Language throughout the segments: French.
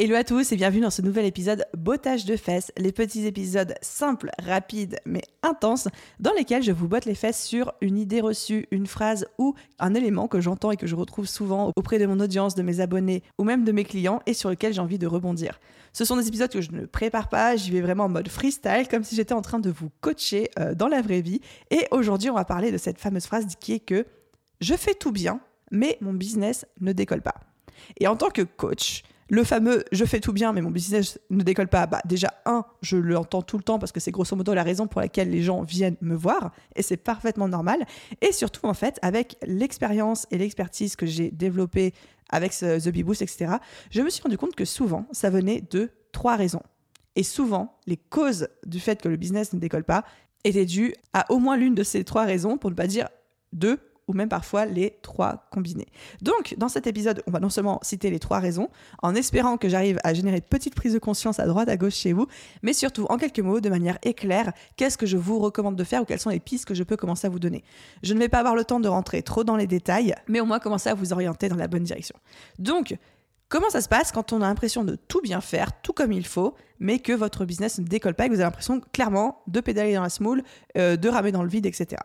Hello à tous et bienvenue dans ce nouvel épisode Bottage de fesses, les petits épisodes simples, rapides mais intenses dans lesquels je vous botte les fesses sur une idée reçue, une phrase ou un élément que j'entends et que je retrouve souvent auprès de mon audience, de mes abonnés ou même de mes clients et sur lequel j'ai envie de rebondir. Ce sont des épisodes que je ne prépare pas, j'y vais vraiment en mode freestyle comme si j'étais en train de vous coacher euh, dans la vraie vie et aujourd'hui on va parler de cette fameuse phrase qui est que je fais tout bien mais mon business ne décolle pas. Et en tant que coach, le fameux je fais tout bien mais mon business ne décolle pas, bah déjà un, je l'entends tout le temps parce que c'est grosso modo la raison pour laquelle les gens viennent me voir et c'est parfaitement normal. Et surtout en fait avec l'expérience et l'expertise que j'ai développée avec The Bee Boost, etc., je me suis rendu compte que souvent ça venait de trois raisons. Et souvent les causes du fait que le business ne décolle pas étaient dues à au moins l'une de ces trois raisons, pour ne pas dire deux ou même parfois les trois combinés. Donc, dans cet épisode, on va non seulement citer les trois raisons, en espérant que j'arrive à générer de petites prises de conscience à droite, à gauche chez vous, mais surtout, en quelques mots, de manière éclaire, qu'est-ce que je vous recommande de faire ou quelles sont les pistes que je peux commencer à vous donner. Je ne vais pas avoir le temps de rentrer trop dans les détails, mais au moins commencer à vous orienter dans la bonne direction. Donc, Comment ça se passe quand on a l'impression de tout bien faire, tout comme il faut, mais que votre business ne décolle pas et que vous avez l'impression clairement de pédaler dans la smoule, euh, de ramer dans le vide, etc.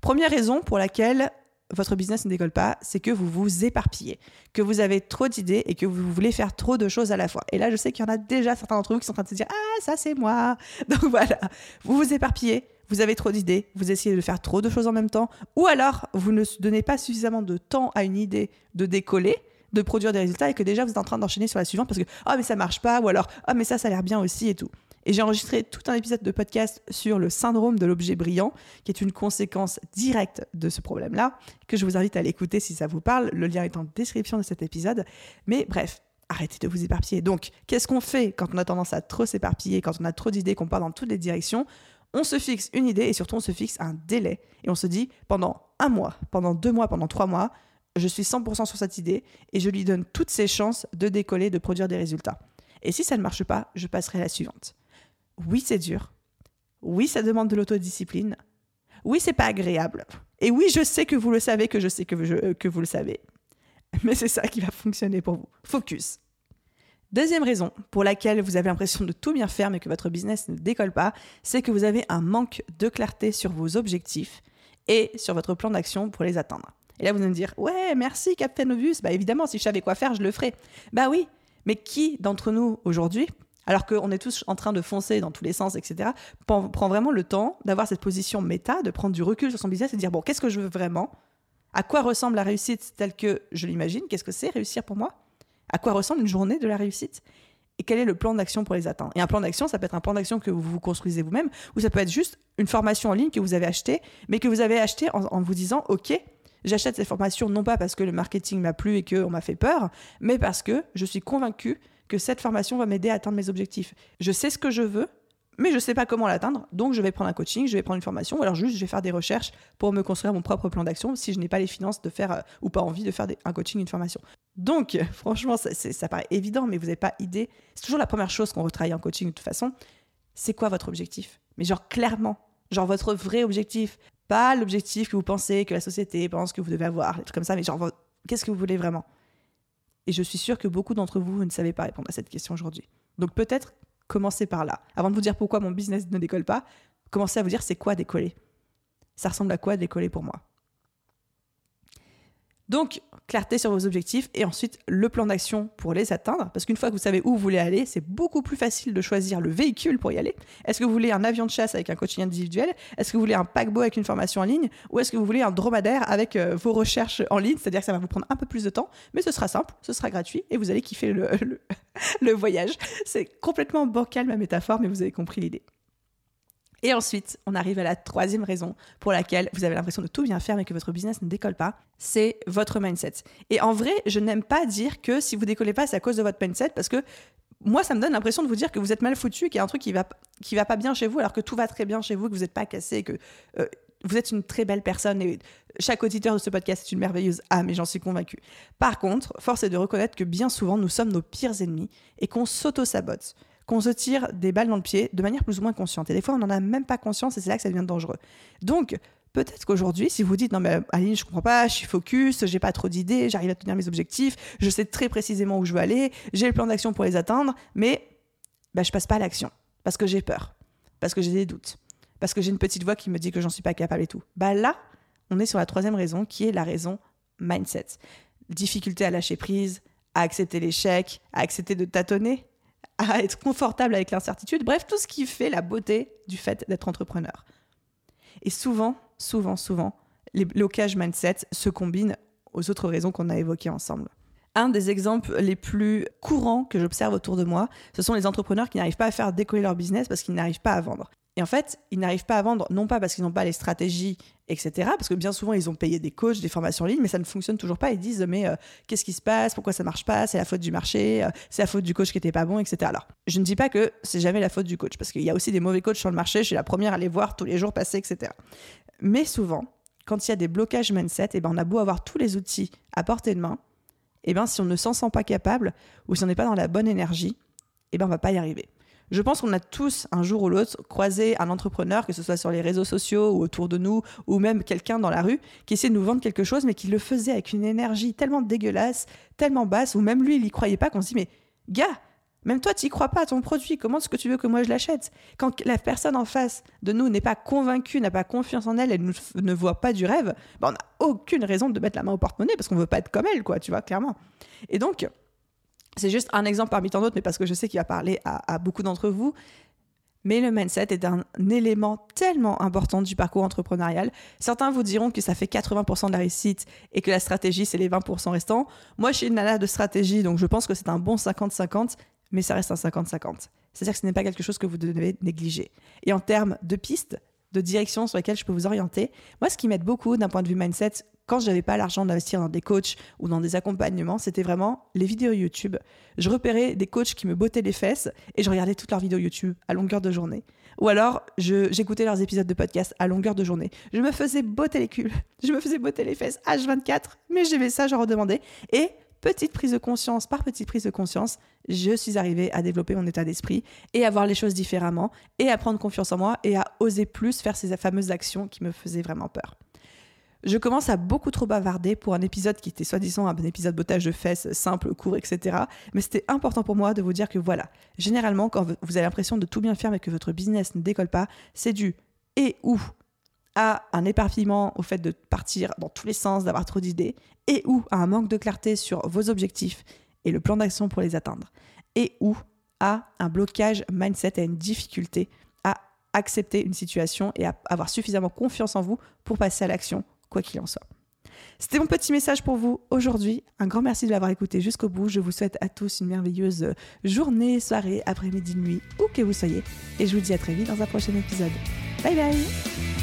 Première raison pour laquelle votre business ne décolle pas, c'est que vous vous éparpillez, que vous avez trop d'idées et que vous voulez faire trop de choses à la fois. Et là, je sais qu'il y en a déjà certains d'entre vous qui sont en train de se dire Ah, ça c'est moi Donc voilà, vous vous éparpillez, vous avez trop d'idées, vous essayez de faire trop de choses en même temps, ou alors vous ne donnez pas suffisamment de temps à une idée de décoller, de produire des résultats et que déjà vous êtes en train d'enchaîner sur la suivante parce que Ah, mais ça marche pas, ou alors Ah, mais ça, ça a l'air bien aussi et tout. Et j'ai enregistré tout un épisode de podcast sur le syndrome de l'objet brillant, qui est une conséquence directe de ce problème-là, que je vous invite à l'écouter si ça vous parle. Le lien est en description de cet épisode. Mais bref, arrêtez de vous éparpiller. Donc, qu'est-ce qu'on fait quand on a tendance à trop s'éparpiller, quand on a trop d'idées, qu'on part dans toutes les directions? On se fixe une idée et surtout on se fixe un délai. Et on se dit, pendant un mois, pendant deux mois, pendant trois mois, je suis 100% sur cette idée et je lui donne toutes ses chances de décoller, de produire des résultats. Et si ça ne marche pas, je passerai à la suivante oui, c'est dur. Oui, ça demande de l'autodiscipline. Oui, c'est pas agréable. Et oui, je sais que vous le savez, que je sais que, que vous le savez. Mais c'est ça qui va fonctionner pour vous. Focus. Deuxième raison pour laquelle vous avez l'impression de tout bien faire mais que votre business ne décolle pas, c'est que vous avez un manque de clarté sur vos objectifs et sur votre plan d'action pour les atteindre. Et là, vous allez me dire, ouais, merci Captain Obvious. Bah évidemment, si je savais quoi faire, je le ferais. Bah oui, mais qui d'entre nous aujourd'hui alors qu'on est tous en train de foncer dans tous les sens, etc., prend vraiment le temps d'avoir cette position méta, de prendre du recul sur son business et de dire, bon, qu'est-ce que je veux vraiment? À quoi ressemble la réussite telle que je l'imagine? Qu'est-ce que c'est réussir pour moi? À quoi ressemble une journée de la réussite? Et quel est le plan d'action pour les atteindre? Et un plan d'action, ça peut être un plan d'action que vous vous construisez vous-même, ou ça peut être juste une formation en ligne que vous avez achetée, mais que vous avez achetée en, vous disant, OK, j'achète cette formation non pas parce que le marketing m'a plu et qu'on m'a fait peur, mais parce que je suis convaincu que cette formation va m'aider à atteindre mes objectifs. Je sais ce que je veux, mais je ne sais pas comment l'atteindre, donc je vais prendre un coaching, je vais prendre une formation, ou alors juste je vais faire des recherches pour me construire mon propre plan d'action si je n'ai pas les finances de faire euh, ou pas envie de faire un coaching, une formation. Donc, franchement, ça, paraît évident, mais vous n'avez pas idée. C'est toujours la première chose qu'on retravaille en coaching de toute façon. C'est quoi votre objectif? Mais genre clairement, genre votre vrai objectif, pas l'objectif que vous pensez que la société pense que vous devez avoir, des trucs comme ça, mais genre qu'est-ce que vous voulez vraiment? Et je suis sûre que beaucoup d'entre vous, ne savez pas répondre à cette question aujourd'hui. Donc peut-être commencez par là. Avant de vous dire pourquoi mon business ne décolle pas, commencez à vous dire c'est quoi décoller? Ça ressemble à quoi décoller pour moi? Donc, clarté sur vos objectifs et ensuite le plan d'action pour les atteindre. Parce qu'une fois que vous savez où vous voulez aller, c'est beaucoup plus facile de choisir le véhicule pour y aller. Est-ce que vous voulez un avion de chasse avec un coaching individuel? Est-ce que vous voulez un paquebot avec une formation en ligne? Ou est-ce que vous voulez un dromadaire avec euh, vos recherches en ligne? C'est-à-dire que ça va vous prendre un peu plus de temps, mais ce sera simple, ce sera gratuit et vous allez kiffer le, le voyage. C'est complètement bancal ma métaphore, mais vous avez compris l'idée. Et ensuite, on arrive à la troisième raison pour laquelle vous avez l'impression de tout bien faire mais que votre business ne décolle pas, c'est votre mindset. Et en vrai, je n'aime pas dire que si vous décollez pas, c'est à cause de votre mindset parce que moi, ça me donne l'impression de vous dire que vous êtes mal foutu qu'il y a un truc qui va, qui va pas bien chez vous alors que tout va très bien chez vous, que vous n'êtes pas cassé, que euh, vous êtes une très belle personne et chaque auditeur de ce podcast est une merveilleuse âme et j'en suis convaincue. Par contre, force est de reconnaître que bien souvent, nous sommes nos pires ennemis et qu'on s'auto-sabote qu'on se tire des balles dans le pied de manière plus ou moins consciente. Et des fois, on n'en a même pas conscience et c'est là que ça devient dangereux. Donc, peut-être qu'aujourd'hui, si vous dites non mais Aline, je comprends pas, je suis focus, j'ai pas trop d'idées, j'arrive à tenir mes objectifs, je sais très précisément où je veux aller, j'ai le plan d'action pour les atteindre, mais bah, je passe pas à l'action parce que j'ai peur, parce que j'ai des doutes, parce que j'ai une petite voix qui me dit que j'en suis pas capable et tout. Bah là, on est sur la troisième raison qui est la raison mindset. Difficulté à lâcher prise, à accepter l'échec, à accepter de tâtonner, à être confortable avec l'incertitude, bref, tout ce qui fait la beauté du fait d'être entrepreneur. Et souvent, souvent, souvent, les blocages mindset se combinent aux autres raisons qu'on a évoquées ensemble. Un des exemples les plus courants que j'observe autour de moi, ce sont les entrepreneurs qui n'arrivent pas à faire décoller leur business parce qu'ils n'arrivent pas à vendre. Et en fait, ils n'arrivent pas à vendre, non pas parce qu'ils n'ont pas les stratégies, etc. Parce que bien souvent, ils ont payé des coachs, des formations en ligne, mais ça ne fonctionne toujours pas. Ils disent, mais euh, qu'est-ce qui se passe? Pourquoi ça marche pas? C'est la faute du marché, euh, c'est la faute du coach qui était pas bon, etc. Alors, je ne dis pas que c'est jamais la faute du coach, parce qu'il y a aussi des mauvais coachs sur le marché. Je suis la première à les voir tous les jours passer, etc. Mais souvent, quand il y a des blocages mindset, et eh ben, on a beau avoir tous les outils à portée de main, et eh ben, si on ne s'en sent pas capable, ou si on n'est pas dans la bonne énergie, et eh ben, on va pas y arriver. Je pense qu'on a tous, un jour ou l'autre, croisé un entrepreneur, que ce soit sur les réseaux sociaux ou autour de nous, ou même quelqu'un dans la rue, qui essayait de nous vendre quelque chose, mais qui le faisait avec une énergie tellement dégueulasse, tellement basse, ou même lui, il y croyait pas, qu'on se dit, mais gars, même toi, tu n'y crois pas à ton produit. Comment est-ce que tu veux que moi je l'achète? Quand la personne en face de nous n'est pas convaincue, n'a pas confiance en elle, elle ne voit pas du rêve, ben on n'a aucune raison de mettre la main au porte-monnaie parce qu'on ne veut pas être comme elle, quoi, tu vois, clairement. Et donc, c'est juste un exemple parmi tant d'autres, mais parce que je sais qu'il va parler à, beaucoup d'entre vous. Mais le mindset est un élément tellement important du parcours entrepreneurial. Certains vous diront que ça fait 80% de la réussite et que la stratégie, c'est les 20% restants. Moi, je suis une nana de stratégie, donc je pense que c'est un bon 50-50, mais ça reste un 50-50. C'est-à-dire que ce n'est pas quelque chose que vous devez négliger. Et en termes de pistes, de direction sur lesquelles je peux vous orienter, moi, ce qui m'aide beaucoup d'un point de vue mindset, quand je n'avais pas l'argent d'investir dans des coachs ou dans des accompagnements, c'était vraiment les vidéos YouTube. Je repérais des coachs qui me bottaient les fesses et je regardais toutes leurs vidéos YouTube à longueur de journée. Ou alors, j'écoutais leurs épisodes de podcast à longueur de journée. Je me faisais botter les culs, je me faisais botter les fesses H24, mais j'aimais ça, je redemandais. Et petite prise de conscience par petite prise de conscience, je suis arrivée à développer mon état d'esprit et à voir les choses différemment et à prendre confiance en moi et à oser plus faire ces fameuses actions qui me faisaient vraiment peur. Je commence à beaucoup trop bavarder pour un épisode qui était soi-disant un épisode bottage de fesses, simple, court, etc. Mais c'était important pour moi de vous dire que voilà, généralement, quand vous avez l'impression de tout bien faire mais que votre business ne décolle pas, c'est dû et ou à un éparpillement au fait de partir dans tous les sens, d'avoir trop d'idées, et ou à un manque de clarté sur vos objectifs et le plan d'action pour les atteindre, et ou à un blocage mindset, à une difficulté à accepter une situation et à avoir suffisamment confiance en vous pour passer à l'action quoi qu'il en soit. C'était mon petit message pour vous aujourd'hui. Un grand merci de l'avoir écouté jusqu'au bout. Je vous souhaite à tous une merveilleuse journée, soirée, après-midi, nuit, où que vous soyez. Et je vous dis à très vite dans un prochain épisode. Bye bye